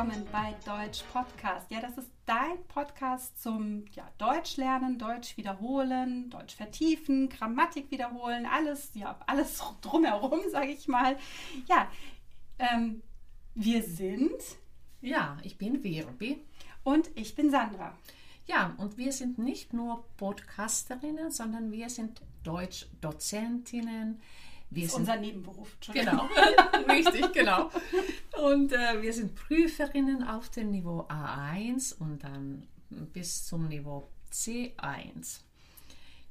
willkommen bei Deutsch Podcast. Ja, das ist dein Podcast zum ja, Deutsch lernen, Deutsch wiederholen, Deutsch vertiefen, Grammatik wiederholen, alles, ja, alles drumherum, sage ich mal. Ja, ähm, wir sind. Ja, ich bin Virbi. Und ich bin Sandra. Ja, und wir sind nicht nur Podcasterinnen, sondern wir sind Deutschdozentinnen. Wir das ist unser Nebenberuf. Genau, richtig, genau. Und äh, wir sind Prüferinnen auf dem Niveau A1 und dann bis zum Niveau C1.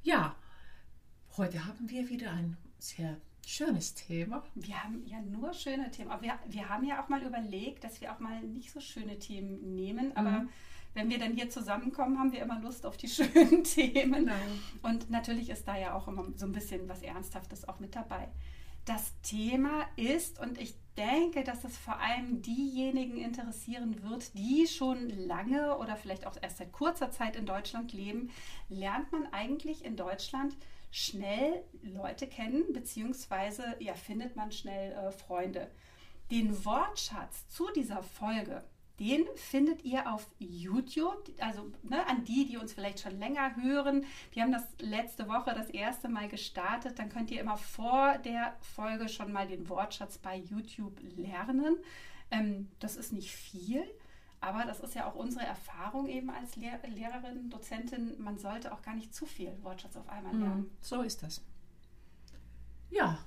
Ja, heute haben wir wieder ein sehr schönes Thema. Wir haben ja nur schöne Themen. Aber wir, wir haben ja auch mal überlegt, dass wir auch mal nicht so schöne Themen nehmen. Aber mhm. Wenn wir dann hier zusammenkommen, haben wir immer Lust auf die schönen Themen. Nein. Und natürlich ist da ja auch immer so ein bisschen was Ernsthaftes auch mit dabei. Das Thema ist, und ich denke, dass es vor allem diejenigen interessieren wird, die schon lange oder vielleicht auch erst seit kurzer Zeit in Deutschland leben, lernt man eigentlich in Deutschland schnell Leute kennen, beziehungsweise ja, findet man schnell äh, Freunde. Den Wortschatz zu dieser Folge, den findet ihr auf YouTube. Also ne, an die, die uns vielleicht schon länger hören. Wir haben das letzte Woche das erste Mal gestartet. Dann könnt ihr immer vor der Folge schon mal den Wortschatz bei YouTube lernen. Ähm, das ist nicht viel. Aber das ist ja auch unsere Erfahrung eben als Lehr Lehrerin, Dozentin. Man sollte auch gar nicht zu viel Wortschatz auf einmal mhm. lernen. So ist das. Ja.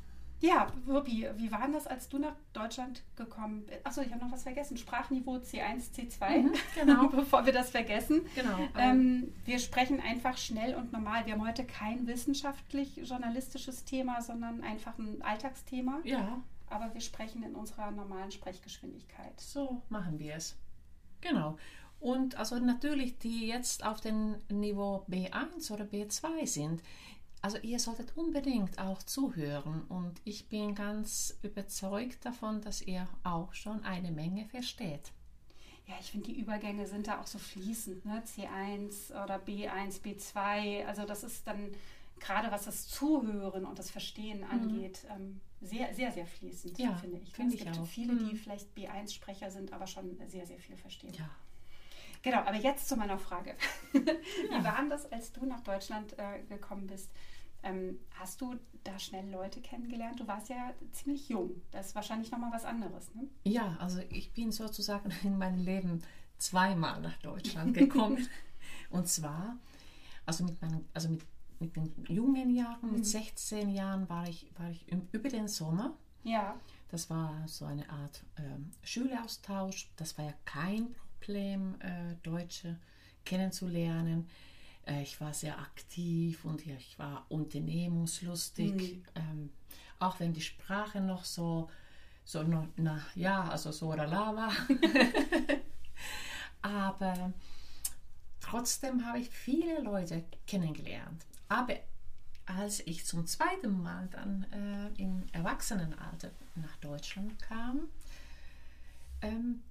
Ja, Wirpi, wie war das, als du nach Deutschland gekommen bist? Achso, ich habe noch was vergessen. Sprachniveau C1, C2. Mhm, genau. Bevor wir das vergessen. Genau. Ähm, wir sprechen einfach schnell und normal. Wir haben heute kein wissenschaftlich-journalistisches Thema, sondern einfach ein Alltagsthema. Ja. Aber wir sprechen in unserer normalen Sprechgeschwindigkeit. So machen wir es. Genau. Und also natürlich, die jetzt auf dem Niveau B1 oder B2 sind, also ihr solltet unbedingt auch zuhören und ich bin ganz überzeugt davon, dass ihr auch schon eine Menge versteht. Ja, ich finde, die Übergänge sind da auch so fließend, ne? C1 oder B1, B2. Also das ist dann gerade was das Zuhören und das Verstehen mhm. angeht, ähm, sehr, sehr, sehr fließend, ja, finde ich. Find es gibt auch. viele, die mhm. vielleicht B1-Sprecher sind, aber schon sehr, sehr viel verstehen. Ja. Genau, aber jetzt zu meiner Frage. Wie ja. war das, als du nach Deutschland äh, gekommen bist? Ähm, hast du da schnell Leute kennengelernt? Du warst ja ziemlich jung. Das ist wahrscheinlich nochmal was anderes, ne? Ja, also ich bin sozusagen in meinem Leben zweimal nach Deutschland gekommen. Und zwar, also mit, meinem, also mit mit den jungen Jahren, mhm. mit 16 Jahren war ich, war ich über den Sommer. Ja. Das war so eine Art ähm, Schüleraustausch. Das war ja kein Problem, äh, Deutsche kennenzulernen. Äh, ich war sehr aktiv und ich war unternehmungslustig. Mhm. Ähm, auch wenn die Sprache noch so, so na, ja, also so oder la war. Aber trotzdem habe ich viele Leute kennengelernt. Aber als ich zum zweiten Mal dann äh, im Erwachsenenalter nach Deutschland kam, ähm,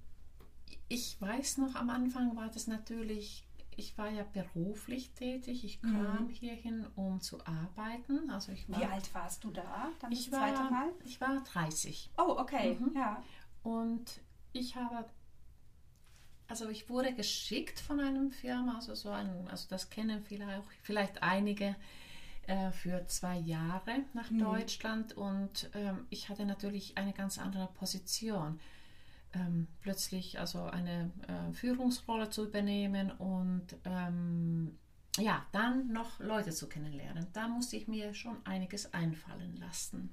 ich weiß noch, am Anfang war das natürlich, ich war ja beruflich tätig, ich kam mhm. hierhin, um zu arbeiten. Also ich war, Wie alt warst du da? Dann ich, war, Mal? ich war 30. Oh, okay, mhm. ja. Und ich habe also ich wurde geschickt von einem Firma, also so ein, also das kennen vielleicht, vielleicht einige äh, für zwei Jahre nach mhm. Deutschland und ähm, ich hatte natürlich eine ganz andere Position. Ähm, plötzlich also eine äh, Führungsrolle zu übernehmen und ähm, ja, dann noch Leute zu kennenlernen. Da musste ich mir schon einiges einfallen lassen.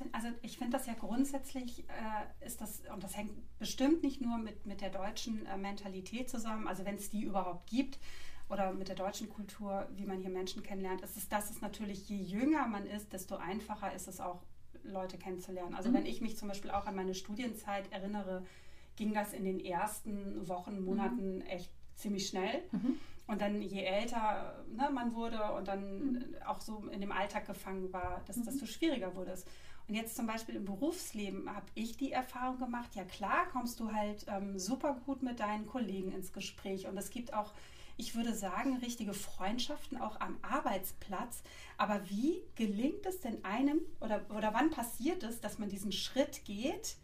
Find, also ich finde das ja grundsätzlich äh, ist das, und das hängt bestimmt nicht nur mit, mit der deutschen äh, Mentalität zusammen, also wenn es die überhaupt gibt, oder mit der deutschen Kultur, wie man hier Menschen kennenlernt, ist es, dass es natürlich, je jünger man ist, desto einfacher ist es auch, Leute kennenzulernen. Also mhm. wenn ich mich zum Beispiel auch an meine Studienzeit erinnere, ging das in den ersten Wochen, Monaten mhm. echt ziemlich schnell. Mhm. Und dann je älter ne, man wurde und dann mhm. auch so in dem Alltag gefangen war, dass, mhm. desto schwieriger wurde es. Und jetzt zum Beispiel im Berufsleben habe ich die Erfahrung gemacht, ja klar, kommst du halt ähm, super gut mit deinen Kollegen ins Gespräch. Und es gibt auch, ich würde sagen, richtige Freundschaften auch am Arbeitsplatz. Aber wie gelingt es denn einem oder, oder wann passiert es, dass man diesen Schritt geht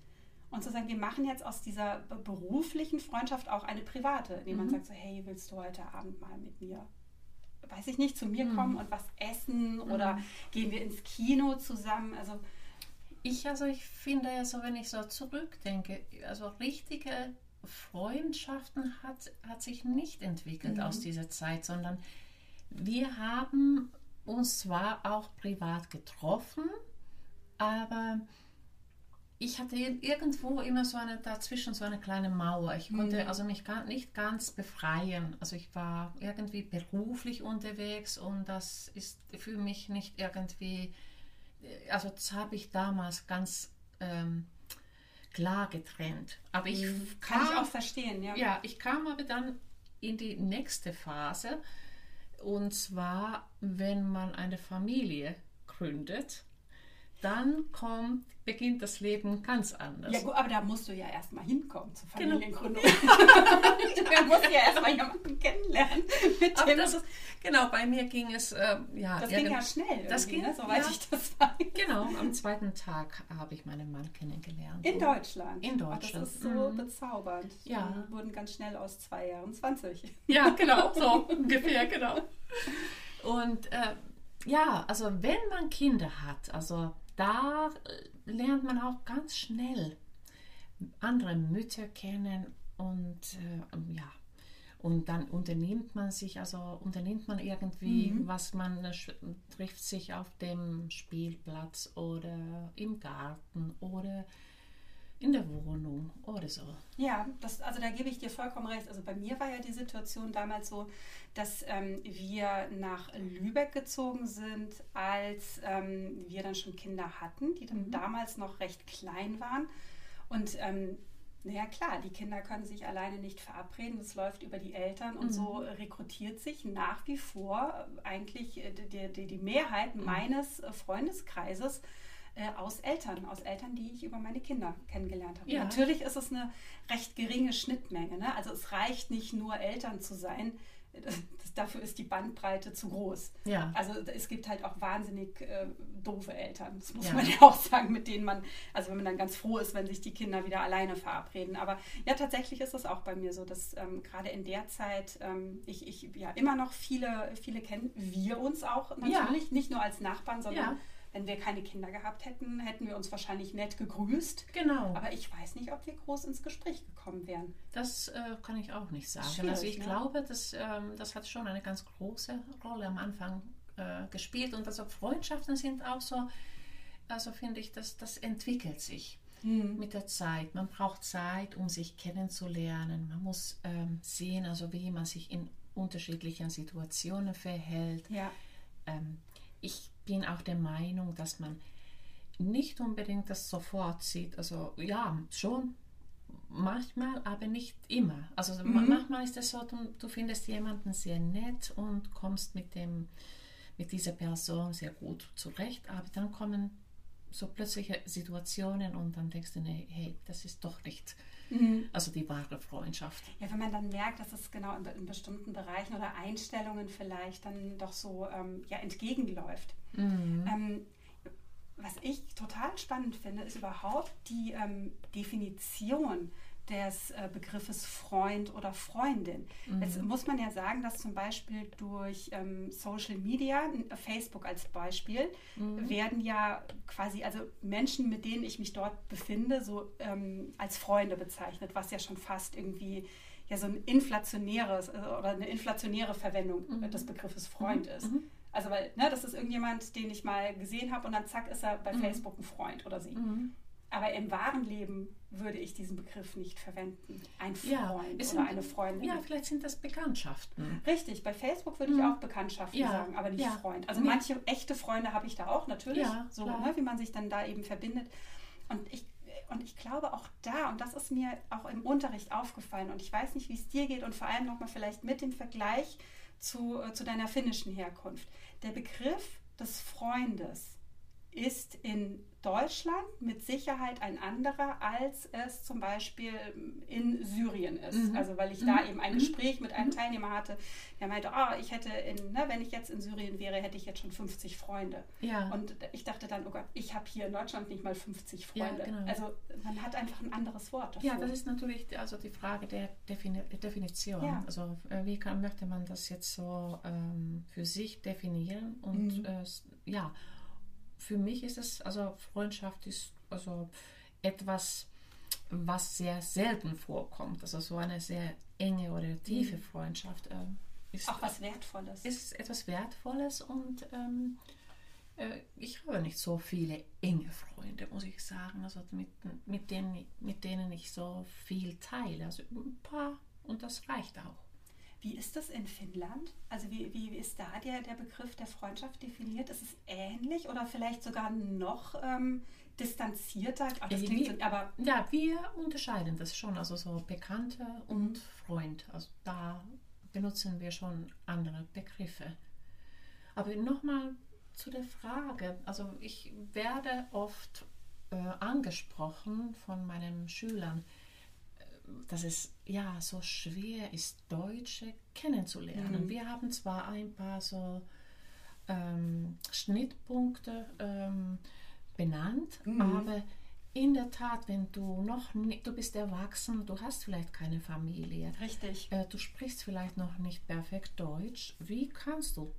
Und zu sagen, wir machen jetzt aus dieser beruflichen Freundschaft auch eine private, indem man mhm. sagt so, hey, willst du heute Abend mal mit mir, weiß ich nicht, zu mir mhm. kommen und was essen oder mhm. gehen wir ins Kino zusammen? Also ich, also ich finde ja so, wenn ich so zurückdenke, also richtige Freundschaften hat, hat sich nicht entwickelt mhm. aus dieser Zeit, sondern wir haben uns zwar auch privat getroffen, aber ich hatte irgendwo immer so eine dazwischen so eine kleine Mauer. Ich konnte mhm. also mich gar nicht ganz befreien. Also ich war irgendwie beruflich unterwegs und das ist für mich nicht irgendwie, also das habe ich damals ganz ähm, klar getrennt. Aber ich mhm. kann kam, ich auch verstehen, ja. Ja, ich kam aber dann in die nächste Phase und zwar, wenn man eine Familie gründet dann kommt, beginnt das Leben ganz anders. Ja gut, aber da musst du ja erstmal hinkommen zur genau. Familiengründung. Genau. da musst du ja erstmal jemanden kennenlernen. Das ist, genau, bei mir ging es, äh, ja. Das ging ja schnell, das ging, ne, soweit ja, ich das weiß. Genau, am zweiten Tag habe ich meinen Mann kennengelernt. In Deutschland? In Deutschland. Das ist so mhm. bezaubernd. Ja. Wir wurden ganz schnell aus zwei Jahren 20. Ja, genau, so ungefähr, genau. Und äh, ja, also wenn man Kinder hat, also da äh, lernt man auch ganz schnell andere Mütter kennen und äh, ja, und dann unternimmt man sich, also unternimmt man irgendwie, mhm. was man äh, trifft sich auf dem Spielplatz oder im Garten oder in der Wohnung oder so. Ja, das, also da gebe ich dir vollkommen recht. Also bei mir war ja die Situation damals so, dass ähm, wir nach Lübeck gezogen sind, als ähm, wir dann schon Kinder hatten, die dann mhm. damals noch recht klein waren. Und ähm, naja, klar, die Kinder können sich alleine nicht verabreden, das läuft über die Eltern und mhm. so rekrutiert sich nach wie vor eigentlich äh, die, die, die Mehrheit mhm. meines Freundeskreises äh, aus Eltern, aus Eltern, die ich über meine Kinder kennengelernt habe. Ja. Natürlich ist es eine recht geringe Schnittmenge. Ne? Also es reicht nicht nur Eltern zu sein. Das, dafür ist die Bandbreite zu groß. Ja. Also es gibt halt auch wahnsinnig äh, doofe Eltern, das muss ja. man ja auch sagen, mit denen man, also wenn man dann ganz froh ist, wenn sich die Kinder wieder alleine verabreden. Aber ja, tatsächlich ist es auch bei mir so, dass ähm, gerade in der Zeit ähm, ich, ich ja immer noch viele, viele kennen, wir uns auch natürlich, ja. nicht nur als Nachbarn, sondern wenn wir keine Kinder gehabt hätten, hätten wir uns wahrscheinlich nett gegrüßt. Genau. Aber ich weiß nicht, ob wir groß ins Gespräch gekommen wären. Das äh, kann ich auch nicht sagen. Also ich ne? glaube, das, ähm, das hat schon eine ganz große Rolle am Anfang äh, gespielt. Und also Freundschaften sind auch so, also finde ich, dass das entwickelt sich. Mhm. Mit der Zeit. Man braucht Zeit, um sich kennenzulernen. Man muss ähm, sehen, also wie man sich in unterschiedlichen Situationen verhält. Ja. Ähm, ich bin auch der Meinung, dass man nicht unbedingt das sofort sieht. Also ja, schon manchmal, aber nicht immer. Also mhm. manchmal ist es so, du, du, findest jemanden sehr nett und kommst mit, dem, mit dieser Person sehr gut zurecht, aber dann kommen so plötzliche Situationen und dann denkst du, nee, hey, das ist doch nicht Mhm. Also die wahre Freundschaft. Ja, wenn man dann merkt, dass es genau in, in bestimmten Bereichen oder Einstellungen vielleicht dann doch so ähm, ja, entgegenläuft. Mhm. Ähm, was ich total spannend finde, ist überhaupt die ähm, Definition des äh, Begriffes Freund oder Freundin. Mhm. Jetzt muss man ja sagen, dass zum Beispiel durch ähm, Social Media, Facebook als Beispiel, mhm. werden ja quasi, also Menschen, mit denen ich mich dort befinde, so ähm, als Freunde bezeichnet, was ja schon fast irgendwie ja so ein inflationäres äh, oder eine inflationäre Verwendung mhm. des Begriffes Freund mhm. ist. Mhm. Also weil, ne, das ist irgendjemand, den ich mal gesehen habe und dann zack ist er bei mhm. Facebook ein Freund oder sie. Aber im wahren Leben würde ich diesen Begriff nicht verwenden. Ein Freund ja, oder sind, eine Freundin. Ja, vielleicht sind das Bekanntschaften. Richtig, bei Facebook würde ich mhm. auch Bekanntschaften ja, sagen, aber nicht ja. Freund. Also manche echte Freunde habe ich da auch natürlich, so ne, wie man sich dann da eben verbindet. Und ich, und ich glaube auch da, und das ist mir auch im Unterricht aufgefallen, und ich weiß nicht, wie es dir geht, und vor allem nochmal vielleicht mit dem Vergleich zu, äh, zu deiner finnischen Herkunft. Der Begriff des Freundes ist in Deutschland mit Sicherheit ein anderer, als es zum Beispiel in Syrien ist. Mhm. Also weil ich mhm. da eben ein mhm. Gespräch mit einem mhm. Teilnehmer hatte, der meinte, oh, ich hätte in, ne, wenn ich jetzt in Syrien wäre, hätte ich jetzt schon 50 Freunde. Ja. Und ich dachte dann, oh Gott, ich habe hier in Deutschland nicht mal 50 Freunde. Ja, genau. Also man hat einfach ein anderes Wort dafür. Ja, das ist natürlich also die Frage der Defini Definition. Ja. Also äh, wie kann, möchte man das jetzt so ähm, für sich definieren und mhm. äh, ja, für mich ist es, also Freundschaft ist also etwas, was sehr selten vorkommt. Also so eine sehr enge oder tiefe mhm. Freundschaft. Äh, ist auch was Wertvolles. Ist etwas Wertvolles und ähm, äh, ich habe nicht so viele enge Freunde, muss ich sagen, also mit, mit, denen, mit denen ich so viel teile. Also ein paar und das reicht auch. Wie ist das in Finnland? Also wie, wie ist da der, der Begriff der Freundschaft definiert? Ist es ähnlich oder vielleicht sogar noch ähm, distanzierter? Ach, das klingt so, aber ja, wir unterscheiden das schon, also so Bekannte und mhm. Freund. Also da benutzen wir schon andere Begriffe. Aber nochmal zu der Frage. Also ich werde oft äh, angesprochen von meinen Schülern dass es ja so schwer ist, Deutsche kennenzulernen. Mhm. Wir haben zwar ein paar so ähm, Schnittpunkte ähm, benannt, mhm. aber in der Tat, wenn du noch nicht, du bist erwachsen, du hast vielleicht keine Familie. Richtig. Äh, du sprichst vielleicht noch nicht perfekt Deutsch. Wie kannst du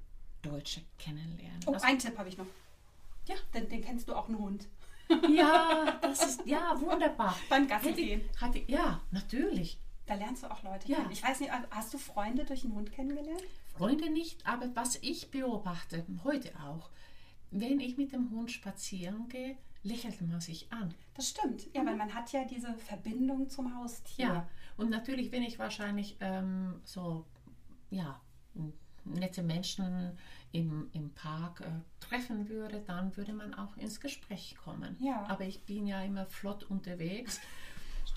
Deutsche kennenlernen? Oh, also, einen Tipp habe ich noch. Ja. Den, den kennst du auch einen Hund. Ja, das ist ja wunderbar. Beim Gassi gehen. Hatte, ja, natürlich. Da lernst du auch Leute ja. kennen. Ich weiß nicht, hast du Freunde durch einen Hund kennengelernt? Freunde nicht, aber was ich beobachte, heute auch, wenn ich mit dem Hund spazieren gehe, lächelt man sich an. Das stimmt, ja, mhm. weil man hat ja diese Verbindung zum Haustier. Ja, und natürlich, wenn ich wahrscheinlich ähm, so, ja, nette Menschen im, im Park äh, treffen würde, dann würde man auch ins Gespräch kommen. Ja. Aber ich bin ja immer flott unterwegs.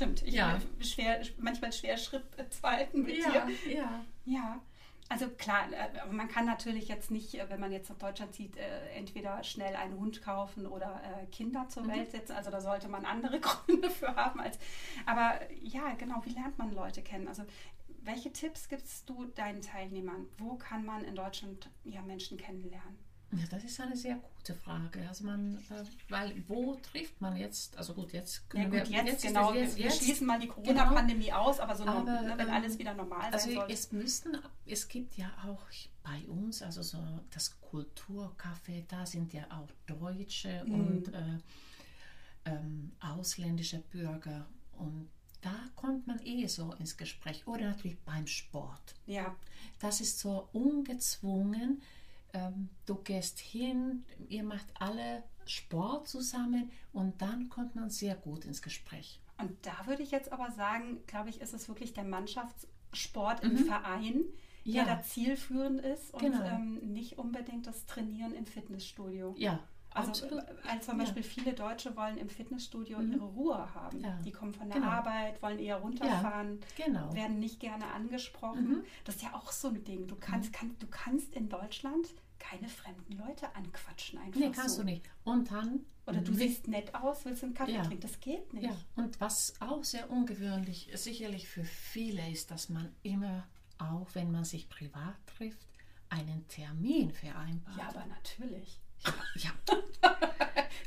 Stimmt, ich ja. schwer, manchmal schwer Schritt zweiten mit ja, dir. Ja. Ja. Also klar, äh, man kann natürlich jetzt nicht, äh, wenn man jetzt nach Deutschland zieht, äh, entweder schnell einen Hund kaufen oder Kinder zur mhm. Welt setzen. Also da sollte man andere Gründe für haben. Als, aber ja, genau, wie lernt man Leute kennen? Also welche Tipps gibst du deinen Teilnehmern? Wo kann man in Deutschland ja, Menschen kennenlernen? Ja, das ist eine sehr gute Frage. Also man, äh, weil wo trifft man jetzt? Also gut, jetzt können ja, gut, wir jetzt, genau. Jetzt, wir jetzt, schließen mal die Corona-Pandemie genau. aus, aber so aber, noch, ne, wenn ähm, alles wieder normal also sein soll. Es müssten, es gibt ja auch bei uns, also so das Kulturcafé, da sind ja auch Deutsche mhm. und äh, ähm, ausländische Bürger und da kommt man eh so ins Gespräch. Oder natürlich beim Sport. Ja. Das ist so ungezwungen. Ähm, du gehst hin, ihr macht alle Sport zusammen und dann kommt man sehr gut ins Gespräch. Und da würde ich jetzt aber sagen, glaube ich, ist es wirklich der Mannschaftssport mhm. im Verein, der ja. da zielführend ist und genau. ähm, nicht unbedingt das Trainieren im Fitnessstudio. Ja, also Absolut. als zum Beispiel ja. viele Deutsche wollen im Fitnessstudio mhm. ihre Ruhe haben. Ja. Die kommen von der genau. Arbeit, wollen eher runterfahren, ja. genau. werden nicht gerne angesprochen. Mhm. Das ist ja auch so ein Ding. Du kannst, mhm. kann, du kannst in Deutschland keine fremden Leute anquatschen einfach Nee, kannst so. du nicht. Und dann... Oder du siehst nett aus, willst einen Kaffee trinken. Das geht nicht. Und was auch sehr ungewöhnlich sicherlich für viele ist, dass man immer, auch wenn man sich privat trifft, einen Termin vereinbart. Ja, aber natürlich. Ja.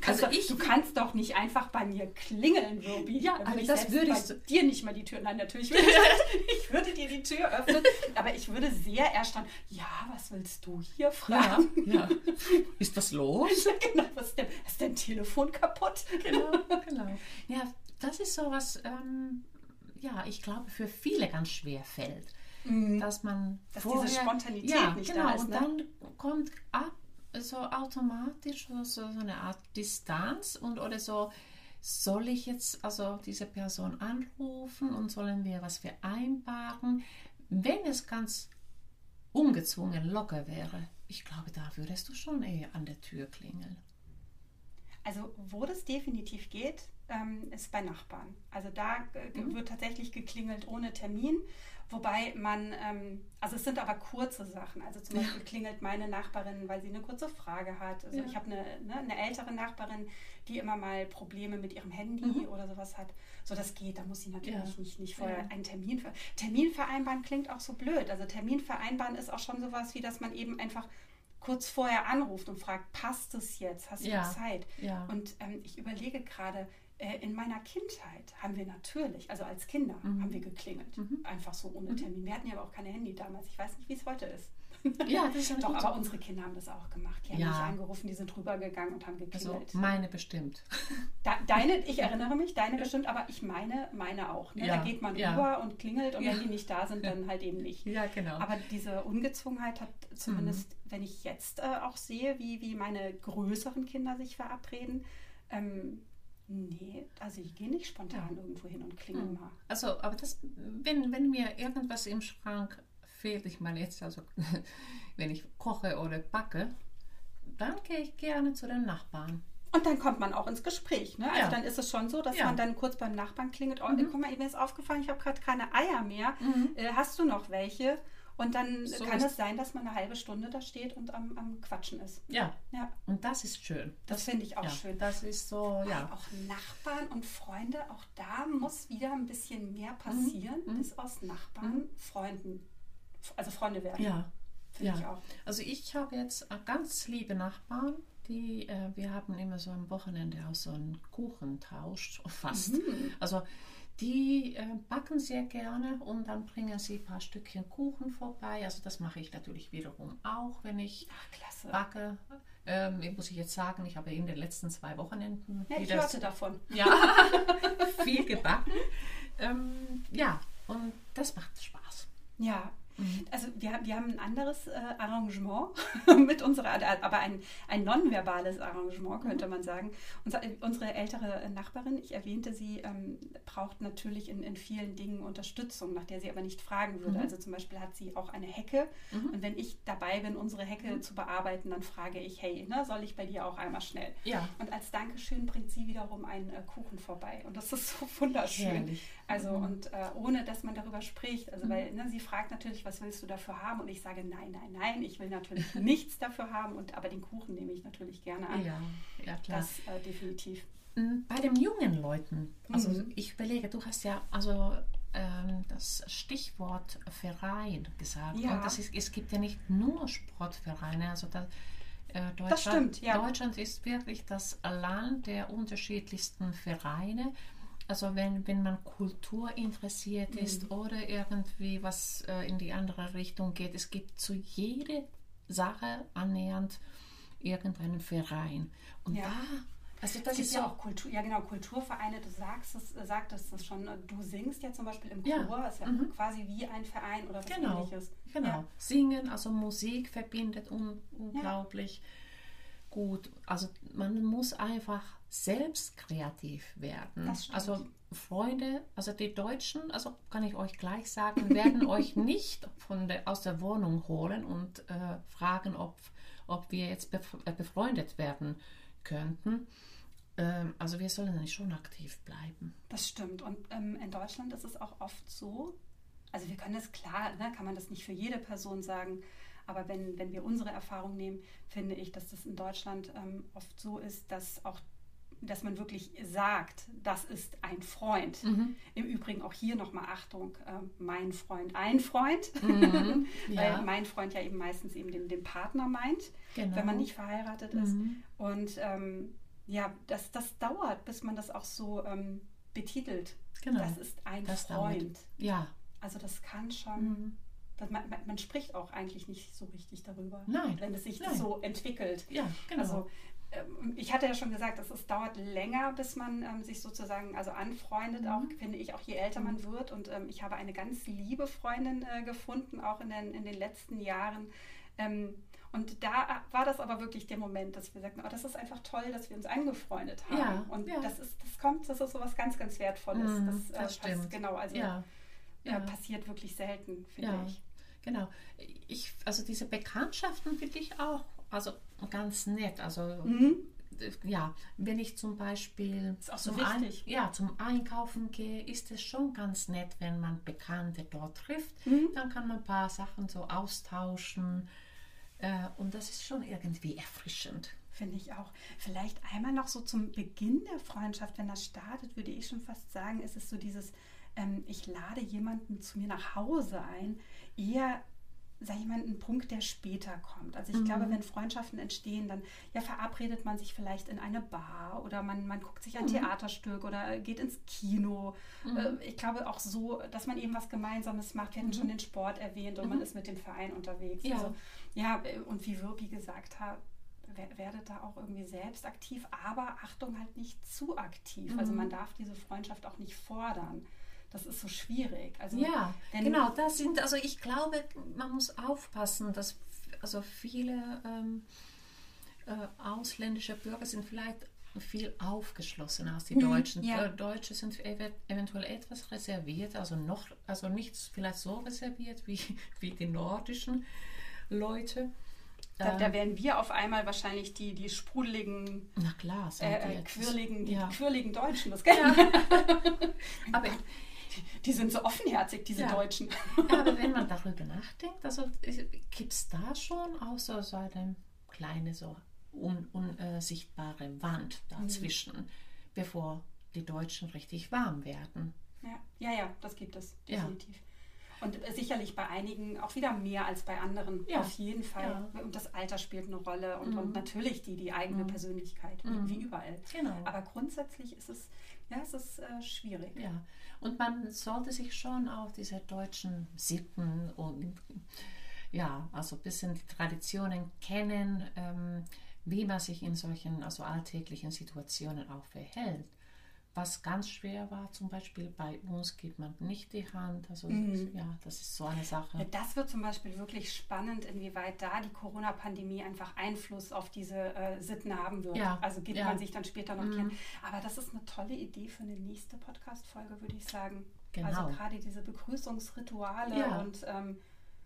also ich, du kannst doch nicht einfach bei mir klingeln, Ruby. Ja, aber ich das würde ich dir nicht mal die Tür. Nein, natürlich würde ich, ich würde dir die Tür öffnen, aber ich würde sehr erstaunt. Ja, was willst du hier fragen? Ja, ja. Ist was los? Ja, genau. Was ist, denn, ist dein Telefon kaputt? Genau, genau. Ja, das ist so was. Ähm, ja, ich glaube, für viele ganz schwer fällt. Mhm. Dass man dass vorher, diese Spontanität ja, nicht genau, da ist. Ne? Und dann kommt ab so automatisch so, eine Art Distanz und oder so, soll ich jetzt also diese Person anrufen und sollen wir was vereinbaren? Wenn es ganz ungezwungen locker wäre, ich glaube, da würdest du schon eher an der Tür klingeln. Also wo das definitiv geht, ähm, ist bei Nachbarn. Also da äh, mhm. wird tatsächlich geklingelt ohne Termin. Wobei man, ähm, also es sind aber kurze Sachen. Also zum Beispiel ja. klingelt meine Nachbarin, weil sie eine kurze Frage hat. Also ja. ich habe eine, ne, eine ältere Nachbarin, die immer mal Probleme mit ihrem Handy mhm. oder sowas hat. So, das geht. Da muss sie natürlich ja. nicht, nicht vorher einen Termin ver Termin vereinbaren klingt auch so blöd. Also Termin vereinbaren ist auch schon sowas wie, dass man eben einfach kurz vorher anruft und fragt, passt es jetzt? Hast du Zeit? Und ähm, ich überlege gerade, äh, in meiner Kindheit haben wir natürlich, also als Kinder, mhm. haben wir geklingelt. Mhm. Einfach so ohne mhm. Termin. Wir hatten ja aber auch keine Handy damals. Ich weiß nicht, wie es heute ist. Ja, das ist Doch, aber unsere Kinder haben das auch gemacht. Die haben ja. mich angerufen, die sind rübergegangen und haben geklingelt. Also meine bestimmt. Da, deine, ich erinnere mich, deine bestimmt, aber ich meine, meine auch. Ne? Ja. Da geht man ja. rüber und klingelt und wenn die nicht da sind, dann halt eben nicht. Ja, genau. Aber diese Ungezwungenheit hat zumindest, mhm. wenn ich jetzt äh, auch sehe, wie, wie meine größeren Kinder sich verabreden, ähm, Nee, also ich gehe nicht spontan ja. irgendwo hin und klingel hm. mal. Also, aber das, wenn, wenn mir irgendwas im Schrank fehlt, ich meine jetzt, also wenn ich koche oder backe, dann gehe ich gerne zu den Nachbarn. Und dann kommt man auch ins Gespräch. Ne? Also ja. dann ist es schon so, dass ja. man dann kurz beim Nachbarn klingelt. Oh, mhm. guck mal, mir ist aufgefallen, ich habe gerade keine Eier mehr. Mhm. Äh, hast du noch welche? Und dann so kann es sein, dass man eine halbe Stunde da steht und am, am Quatschen ist. Ja. ja. Und das ist schön. Das, das finde ich auch ja. schön. Das ist so, ja. Auch Nachbarn und Freunde, auch da muss wieder ein bisschen mehr passieren, mhm. bis aus Nachbarn mhm. Freunden, also Freunde werden. Ja. ja. Ich auch. Also ich habe jetzt ganz liebe Nachbarn, die, äh, wir haben immer so am Wochenende auch so einen Kuchentausch fast. Mhm. Also die äh, backen sehr gerne und dann bringen sie ein paar Stückchen Kuchen vorbei. Also das mache ich natürlich wiederum auch, wenn ich Ach, backe. Ähm, muss ich jetzt sagen, ich habe in den letzten zwei Wochenenden ja, ich hörte davon. Ja, viel gebacken. Ähm, ja, und das macht Spaß. Ja, Mhm. Also wir, wir haben ein anderes äh, Arrangement mit unserer, aber ein, ein nonverbales Arrangement könnte mhm. man sagen. Unser, unsere ältere Nachbarin, ich erwähnte sie, ähm, braucht natürlich in, in vielen Dingen Unterstützung, nach der sie aber nicht fragen würde. Mhm. Also zum Beispiel hat sie auch eine Hecke mhm. und wenn ich dabei bin, unsere Hecke mhm. zu bearbeiten, dann frage ich, hey, ne, soll ich bei dir auch einmal schnell? Ja. Und als Dankeschön bringt sie wiederum einen äh, Kuchen vorbei und das ist so wunderschön. Herrlich. Also mhm. und äh, ohne, dass man darüber spricht, also weil ne, sie fragt natürlich, was willst du dafür haben? Und ich sage, nein, nein, nein, ich will natürlich nichts dafür haben, und, aber den Kuchen nehme ich natürlich gerne an. Ja, ja klar. Das äh, definitiv. Mm, bei den jungen Leuten, also mhm. ich überlege, du hast ja also ähm, das Stichwort Verein gesagt. Ja. Und das ist, es gibt ja nicht nur Sportvereine, also da, äh, Deutschland, das stimmt, ja. Deutschland ist wirklich das Land der unterschiedlichsten Vereine. Also wenn, wenn man Kultur interessiert ist mhm. oder irgendwie was äh, in die andere Richtung geht, es gibt zu jeder Sache annähernd irgendeinen Verein. Und ja. da also das ist ja auch Kultur, ja genau, Kulturvereine, du sagst es, äh, sagtest es schon, du singst ja zum Beispiel im Chor, ja. ist ja mhm. quasi wie ein Verein oder was genau. ähnliches. Genau, ja. Singen, also Musik verbindet un unglaublich ja. gut. Also man muss einfach selbst kreativ werden. Also Freunde, also die Deutschen, also kann ich euch gleich sagen, werden euch nicht von der, aus der Wohnung holen und äh, fragen, ob, ob wir jetzt bef äh, befreundet werden könnten. Ähm, also wir sollen dann schon aktiv bleiben. Das stimmt. Und ähm, in Deutschland ist es auch oft so, also wir können das klar, ne, kann man das nicht für jede Person sagen, aber wenn, wenn wir unsere Erfahrung nehmen, finde ich, dass das in Deutschland ähm, oft so ist, dass auch dass man wirklich sagt, das ist ein Freund. Mhm. Im Übrigen auch hier nochmal Achtung, äh, mein Freund, ein Freund, mhm. weil mein Freund ja eben meistens eben den, den Partner meint, genau. wenn man nicht verheiratet ist. Mhm. Und ähm, ja, das, das dauert, bis man das auch so ähm, betitelt. Genau. Das ist ein das Freund. Dauert. Ja. Also das kann schon. Mhm. Man, man, spricht auch eigentlich nicht so richtig darüber, Nein. wenn es sich Nein. so entwickelt. Ja, genau. Also ich hatte ja schon gesagt, dass es dauert länger, bis man ähm, sich sozusagen also anfreundet, auch mhm. finde ich, auch je älter man wird. Und ähm, ich habe eine ganz liebe Freundin äh, gefunden, auch in den, in den letzten Jahren. Ähm, und da war das aber wirklich der Moment, dass wir sagten, oh, das ist einfach toll, dass wir uns angefreundet haben. Ja, und ja. das ist, das kommt, das ist so was ganz, ganz Wertvolles. Mm, das, äh, das stimmt. genau, also ja. Ja, passiert wirklich selten, finde ich. Genau. Ich, also diese Bekanntschaften finde ich auch also ganz nett. Also mhm. ja, wenn ich zum Beispiel so zum, Ein, ja, zum Einkaufen gehe, ist es schon ganz nett, wenn man Bekannte dort trifft. Mhm. Dann kann man ein paar Sachen so austauschen. Äh, und das ist schon irgendwie erfrischend. Finde ich auch. Vielleicht einmal noch so zum Beginn der Freundschaft, wenn das startet, würde ich schon fast sagen, ist es so dieses, ähm, ich lade jemanden zu mir nach Hause ein, eher sag ich mal, ein Punkt, der später kommt. Also ich mhm. glaube, wenn Freundschaften entstehen, dann ja verabredet man sich vielleicht in eine Bar oder man, man guckt sich ein mhm. Theaterstück oder geht ins Kino. Mhm. Äh, ich glaube auch so, dass man eben was Gemeinsames macht. Wir hatten schon mhm. den Sport erwähnt und man mhm. ist mit dem Verein unterwegs. Ja, also, ja äh, und wie Wirpi gesagt hat, werdet da auch irgendwie selbst aktiv, aber Achtung halt nicht zu aktiv. Also mhm. man darf diese Freundschaft auch nicht fordern. Das ist so schwierig. Also, ja, genau, das sind, also ich glaube, man muss aufpassen, dass also viele ähm, äh, ausländische Bürger sind vielleicht viel aufgeschlossener als die mhm, Deutschen. Ja. Äh, Deutsche sind eventuell etwas reserviert, also noch, also nicht vielleicht so reserviert wie, wie die nordischen Leute. Da, da, ähm. werden wir auf einmal wahrscheinlich die, die sprudeligen, Na klar, äh, quirligen, die, ja. quirligen Deutschen, das kennen ja. Aber die sind so offenherzig, diese ja. Deutschen. Ja, aber wenn man darüber nachdenkt, also gibt es da schon außer so eine kleine, so unsichtbare un, äh, Wand dazwischen, mhm. bevor die Deutschen richtig warm werden. Ja, ja, ja das gibt es definitiv. Ja. Und sicherlich bei einigen auch wieder mehr als bei anderen. Ja. Auf jeden Fall. Ja. Und das Alter spielt eine Rolle und, mhm. und natürlich die, die eigene mhm. Persönlichkeit, mhm. wie, wie, überall. Genau. Aber grundsätzlich ist es, ja, es ist äh, schwierig. Ja. Und man sollte sich schon auch diese deutschen Sitten und ja, also ein bisschen die Traditionen kennen, ähm, wie man sich in solchen also alltäglichen Situationen auch verhält. Was ganz schwer war, zum Beispiel bei uns gibt man nicht die Hand. Also mhm. ja, das ist so eine Sache. Ja, das wird zum Beispiel wirklich spannend, inwieweit da die Corona-Pandemie einfach Einfluss auf diese äh, Sitten haben wird. Ja. Also gibt ja. man sich dann später noch mhm. kennen. Aber das ist eine tolle Idee für eine nächste Podcast-Folge, würde ich sagen. Genau. Also gerade diese Begrüßungsrituale und ähm,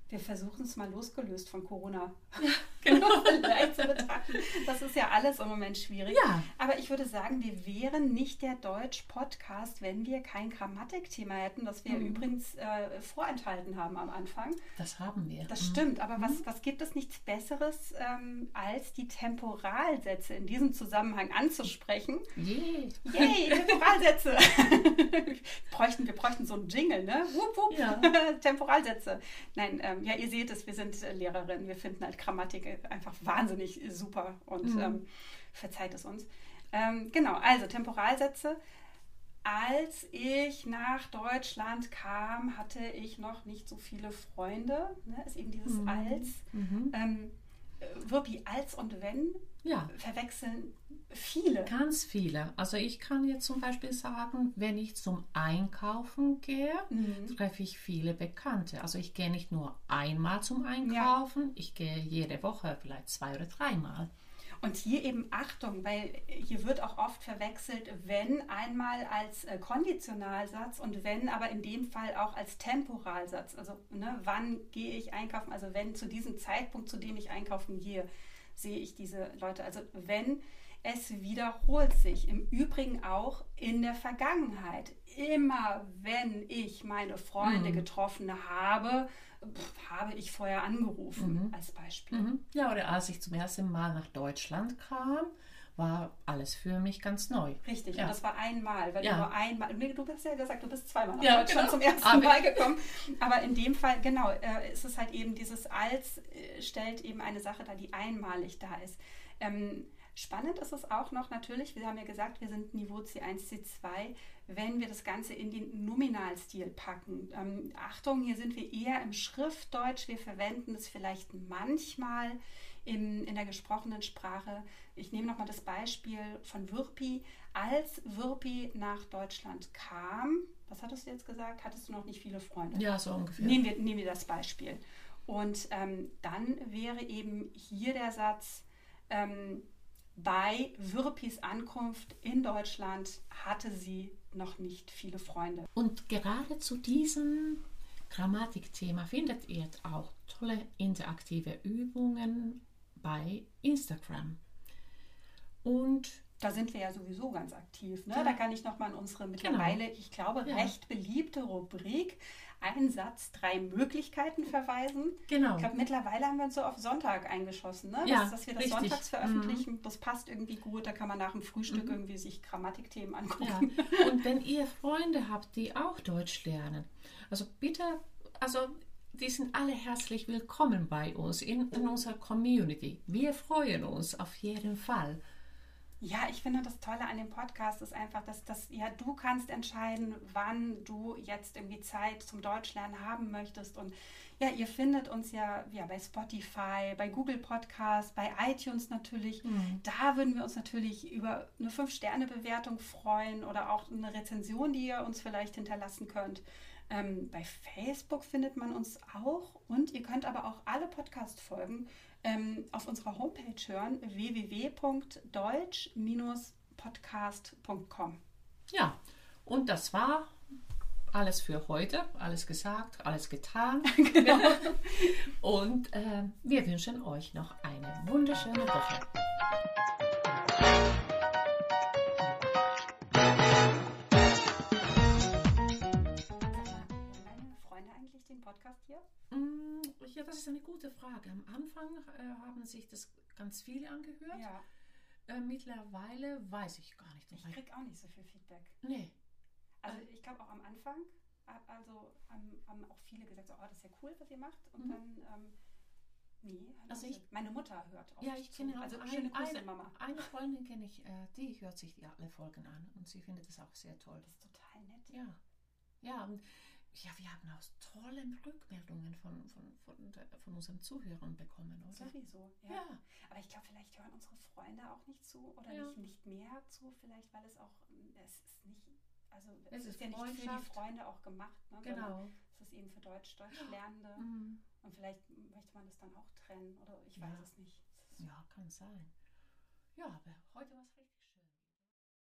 wir versuchen es mal losgelöst von Corona. Ja, genau, vielleicht zu betrachten. Das ist ja alles im Moment schwierig. Ja. Aber ich würde sagen, wir wären nicht der Deutsch-Podcast, wenn wir kein Grammatikthema hätten, das wir mhm. übrigens äh, vorenthalten haben am Anfang. Das haben wir. Das mhm. stimmt, aber mhm. was, was gibt es nichts Besseres, ähm, als die Temporalsätze in diesem Zusammenhang anzusprechen? Yay! Yay, Temporalsätze! wir, bräuchten, wir bräuchten so einen Jingle, ne? Wupp, wupp. Ja. Temporalsätze. Nein, ähm, ja, ihr seht es, wir sind äh, Lehrerinnen. Wir finden halt Grammatik einfach wahnsinnig super und mhm. ähm, verzeiht es uns. Ähm, genau, also Temporalsätze. Als ich nach Deutschland kam, hatte ich noch nicht so viele Freunde. Ne? Ist eben dieses mhm. als. Mhm. Ähm, Wirbi als und wenn ja. verwechseln viele. Ganz viele. Also ich kann jetzt zum Beispiel sagen, wenn ich zum Einkaufen gehe, mhm. treffe ich viele Bekannte. Also ich gehe nicht nur einmal zum Einkaufen, ja. ich gehe jede Woche vielleicht zwei oder dreimal. Und hier eben Achtung, weil hier wird auch oft verwechselt, wenn einmal als äh, Konditionalsatz und wenn aber in dem Fall auch als Temporalsatz. Also ne, wann gehe ich einkaufen? Also wenn zu diesem Zeitpunkt, zu dem ich einkaufen gehe, sehe ich diese Leute. Also wenn es wiederholt sich. Im Übrigen auch in der Vergangenheit. Immer wenn ich meine Freunde mhm. getroffen habe, habe ich vorher angerufen, mhm. als Beispiel. Mhm. Ja, oder als ich zum ersten Mal nach Deutschland kam, war alles für mich ganz neu. Richtig, ja. und das war einmal, weil ja. du nur einmal, nee, du hast ja gesagt, du bist zweimal nach ja, Deutschland genau. zum ersten Aber Mal gekommen. Aber in dem Fall, genau, äh, ist es halt eben dieses als äh, stellt eben eine Sache da, die einmalig da ist. Ähm, Spannend ist es auch noch natürlich, wir haben ja gesagt, wir sind Niveau C1, C2, wenn wir das Ganze in den Nominalstil packen. Ähm, Achtung, hier sind wir eher im Schriftdeutsch, wir verwenden es vielleicht manchmal in, in der gesprochenen Sprache. Ich nehme nochmal das Beispiel von Würpi. Als Würpi nach Deutschland kam, was hattest du jetzt gesagt? Hattest du noch nicht viele Freunde? Ja, so ungefähr. Nehmen wir, nehmen wir das Beispiel. Und ähm, dann wäre eben hier der Satz, ähm, bei Würpis Ankunft in Deutschland hatte sie noch nicht viele Freunde. Und gerade zu diesem Grammatikthema findet ihr auch tolle interaktive Übungen bei Instagram. Und da sind wir ja sowieso ganz aktiv. Ne? Ja. Da kann ich nochmal an unsere mittlerweile, genau. ich glaube, ja. recht beliebte Rubrik Ein Satz, drei Möglichkeiten verweisen. Genau. Ich glaube, mittlerweile haben wir uns so auf Sonntag eingeschossen, ne? ja, dass, dass wir das richtig. sonntags veröffentlichen. Mhm. Das passt irgendwie gut. Da kann man nach dem Frühstück mhm. irgendwie sich Grammatikthemen angucken. Ja. Und wenn ihr Freunde habt, die auch Deutsch lernen, also bitte, also die sind alle herzlich willkommen bei uns in, in unserer Community. Wir freuen uns auf jeden Fall. Ja, ich finde das Tolle an dem Podcast ist einfach, dass, dass ja du kannst entscheiden, wann du jetzt irgendwie Zeit zum Deutschlernen haben möchtest. Und ja, ihr findet uns ja, ja bei Spotify, bei Google Podcast, bei iTunes natürlich. Mhm. Da würden wir uns natürlich über eine 5-Sterne-Bewertung freuen oder auch eine Rezension, die ihr uns vielleicht hinterlassen könnt. Ähm, bei Facebook findet man uns auch und ihr könnt aber auch alle Podcast-Folgen ähm, auf unserer Homepage hören, www.deutsch-podcast.com. Ja, und das war alles für heute, alles gesagt, alles getan. genau. Und äh, wir wünschen euch noch eine wunderschöne Woche. Podcast hier? Mm, ja, das ist eine gute Frage. Am Anfang äh, haben sich das ganz viele angehört. Ja. Äh, mittlerweile weiß ich gar nicht. Ich kriege auch nicht so viel Feedback. Nee. Also ich glaube auch am Anfang, also haben, haben, auch viele gesagt, so, oh, das ist ja cool, was ihr macht. Und mhm. dann, ähm, nee, also ich, meine Mutter hört auch. Ja, ich kenne zu. also ein, schöne Grüße, eine, Mama. Eine Freundin kenne ich, äh, die hört sich die alle Folgen an und sie findet es auch sehr toll. Das ist total nett. Ja. Ja, und ja, wir haben auch tolle Rückmeldungen von, von, von, von unseren Zuhörern bekommen, oder? Sowieso, ja. ja. Aber ich glaube, vielleicht hören unsere Freunde auch nicht zu oder ja. nicht, nicht mehr zu, vielleicht, weil es auch, es ist nicht, also es, es ist, ist ja nicht für die Freunde auch gemacht, ne? Genau. es ist eben für Deutsch, Deutschlernende. Ja. Mhm. Und vielleicht möchte man das dann auch trennen oder ich weiß es nicht. Ja, kann sein. Ja, aber heute war es richtig.